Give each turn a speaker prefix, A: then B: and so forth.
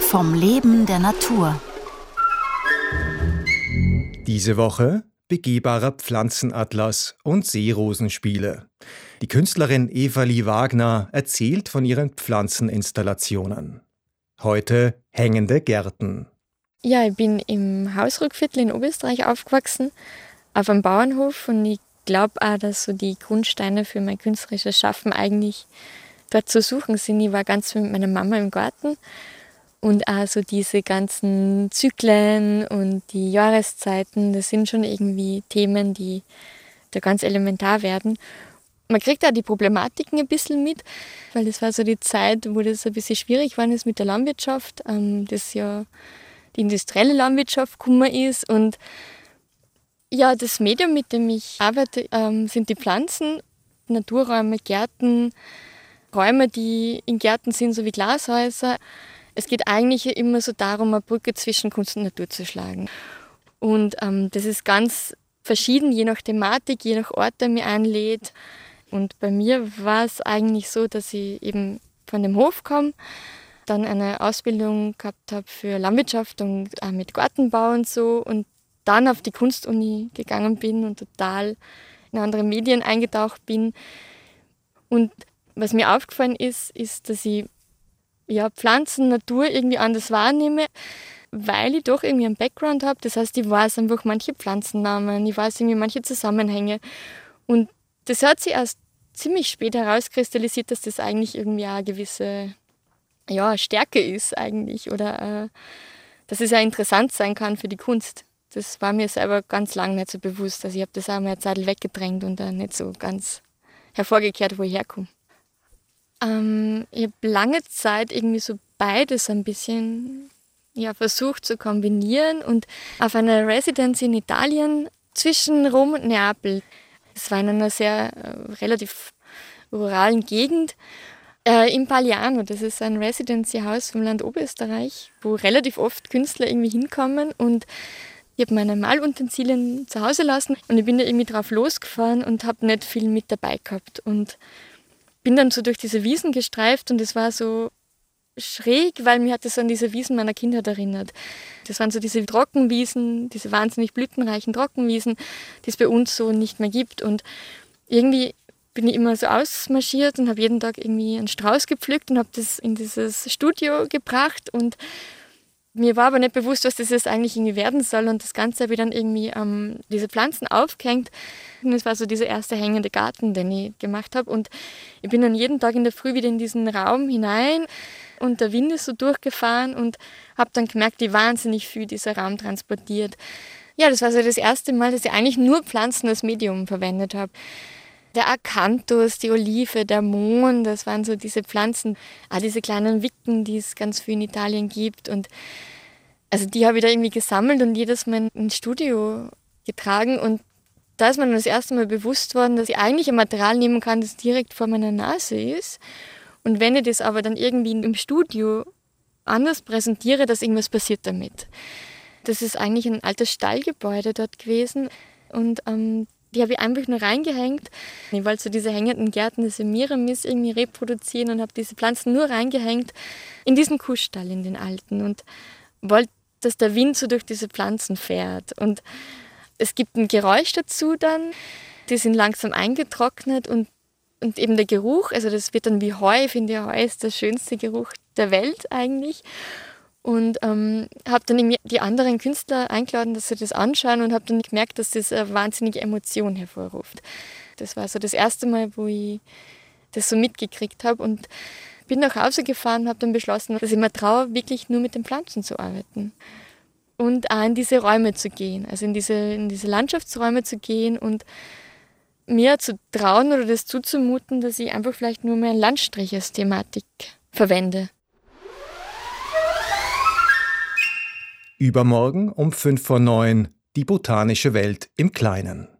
A: Vom Leben der Natur.
B: Diese Woche begehbarer Pflanzenatlas und Seerosenspiele. Die Künstlerin Evali Wagner erzählt von ihren Pflanzeninstallationen. Heute hängende Gärten.
C: Ja, ich bin im Hausruckviertel in Oberösterreich aufgewachsen, auf einem Bauernhof und ich glaube auch, dass so die Grundsteine für mein künstlerisches Schaffen eigentlich dort zu suchen sind. Ich war ganz mit meiner Mama im Garten und auch diese ganzen Zyklen und die Jahreszeiten, das sind schon irgendwie Themen, die da ganz elementar werden. Man kriegt auch die Problematiken ein bisschen mit, weil das war so die Zeit, wo das ein bisschen schwierig war ist mit der Landwirtschaft, ähm, das ja die industrielle Landwirtschaft gekommen ist. Und ja, das Medium, mit dem ich arbeite, ähm, sind die Pflanzen, Naturräume, Gärten, Räume, die in Gärten sind, so wie Glashäuser. Es geht eigentlich immer so darum, eine Brücke zwischen Kunst und Natur zu schlagen. Und ähm, das ist ganz verschieden, je nach Thematik, je nach Ort, der mir einlädt. Und bei mir war es eigentlich so, dass ich eben von dem Hof komme, dann eine Ausbildung gehabt habe für Landwirtschaft und äh, mit Gartenbau und so und dann auf die Kunstuni gegangen bin und total in andere Medien eingetaucht bin. Und was mir aufgefallen ist, ist, dass ich ja, Pflanzen, Natur irgendwie anders wahrnehme, weil ich doch irgendwie einen Background habe. Das heißt, ich weiß einfach manche Pflanzennamen, ich weiß irgendwie manche Zusammenhänge. Und das hat sich erst ziemlich spät herauskristallisiert, dass das eigentlich irgendwie auch eine gewisse ja, Stärke ist eigentlich oder äh, dass es ja interessant sein kann für die Kunst. Das war mir selber ganz lange nicht so bewusst. Also ich habe das auch mal eine Zeit weggedrängt und dann nicht so ganz hervorgekehrt, wo ich herkomme. Ähm, ich habe lange Zeit irgendwie so beides ein bisschen ja, versucht zu kombinieren und auf einer Residenz in Italien zwischen Rom und Neapel. Es war in einer sehr äh, relativ ruralen Gegend äh, im Pagliano. Das ist ein Residency-Haus vom Land Oberösterreich, wo relativ oft Künstler irgendwie hinkommen und ich habe meine Malutensilien zu Hause lassen und ich bin da irgendwie drauf losgefahren und habe nicht viel mit dabei gehabt und bin dann so durch diese Wiesen gestreift und es war so schräg, weil mir hat das an diese Wiesen meiner Kindheit erinnert. Das waren so diese Trockenwiesen, diese wahnsinnig blütenreichen Trockenwiesen, die es bei uns so nicht mehr gibt. Und irgendwie bin ich immer so ausmarschiert und habe jeden Tag irgendwie einen Strauß gepflückt und habe das in dieses Studio gebracht und mir war aber nicht bewusst, was das jetzt eigentlich irgendwie werden soll. Und das Ganze habe ich dann irgendwie ähm, diese Pflanzen aufgehängt. Und es war so dieser erste hängende Garten, den ich gemacht habe. Und ich bin dann jeden Tag in der Früh wieder in diesen Raum hinein und der Wind ist so durchgefahren und habe dann gemerkt, wie wahnsinnig viel dieser Raum transportiert. Ja, das war so das erste Mal, dass ich eigentlich nur Pflanzen als Medium verwendet habe der Akanthus, die Olive, der Mohn, das waren so diese Pflanzen, auch diese kleinen Wicken, die es ganz viel in Italien gibt. Und also die habe ich da irgendwie gesammelt und jedes Mal ins Studio getragen. Und da ist mir das erste Mal bewusst worden, dass ich eigentlich ein Material nehmen kann, das direkt vor meiner Nase ist. Und wenn ich das aber dann irgendwie im Studio anders präsentiere, dass irgendwas passiert damit. Das ist eigentlich ein altes Stallgebäude dort gewesen. Und ähm, die habe ich einfach nur reingehängt. Ich wollte so diese hängenden Gärten des Semiramis irgendwie reproduzieren und habe diese Pflanzen nur reingehängt in diesen Kuhstall, in den alten. Und wollte, dass der Wind so durch diese Pflanzen fährt. Und es gibt ein Geräusch dazu dann. Die sind langsam eingetrocknet und, und eben der Geruch, also das wird dann wie Heu. Ich finde, Heu ist der schönste Geruch der Welt eigentlich. Und ähm, habe dann irgendwie die anderen Künstler eingeladen, dass sie das anschauen und habe dann gemerkt, dass das eine wahnsinnige Emotion hervorruft. Das war so das erste Mal, wo ich das so mitgekriegt habe und bin nach Hause gefahren und habe dann beschlossen, dass ich mir traue, wirklich nur mit den Pflanzen zu arbeiten. Und auch in diese Räume zu gehen, also in diese, in diese Landschaftsräume zu gehen und mir zu trauen oder das zuzumuten, dass ich einfach vielleicht nur mehr Landstrich als Thematik verwende.
B: Übermorgen um 5 vor 9 die botanische Welt im Kleinen.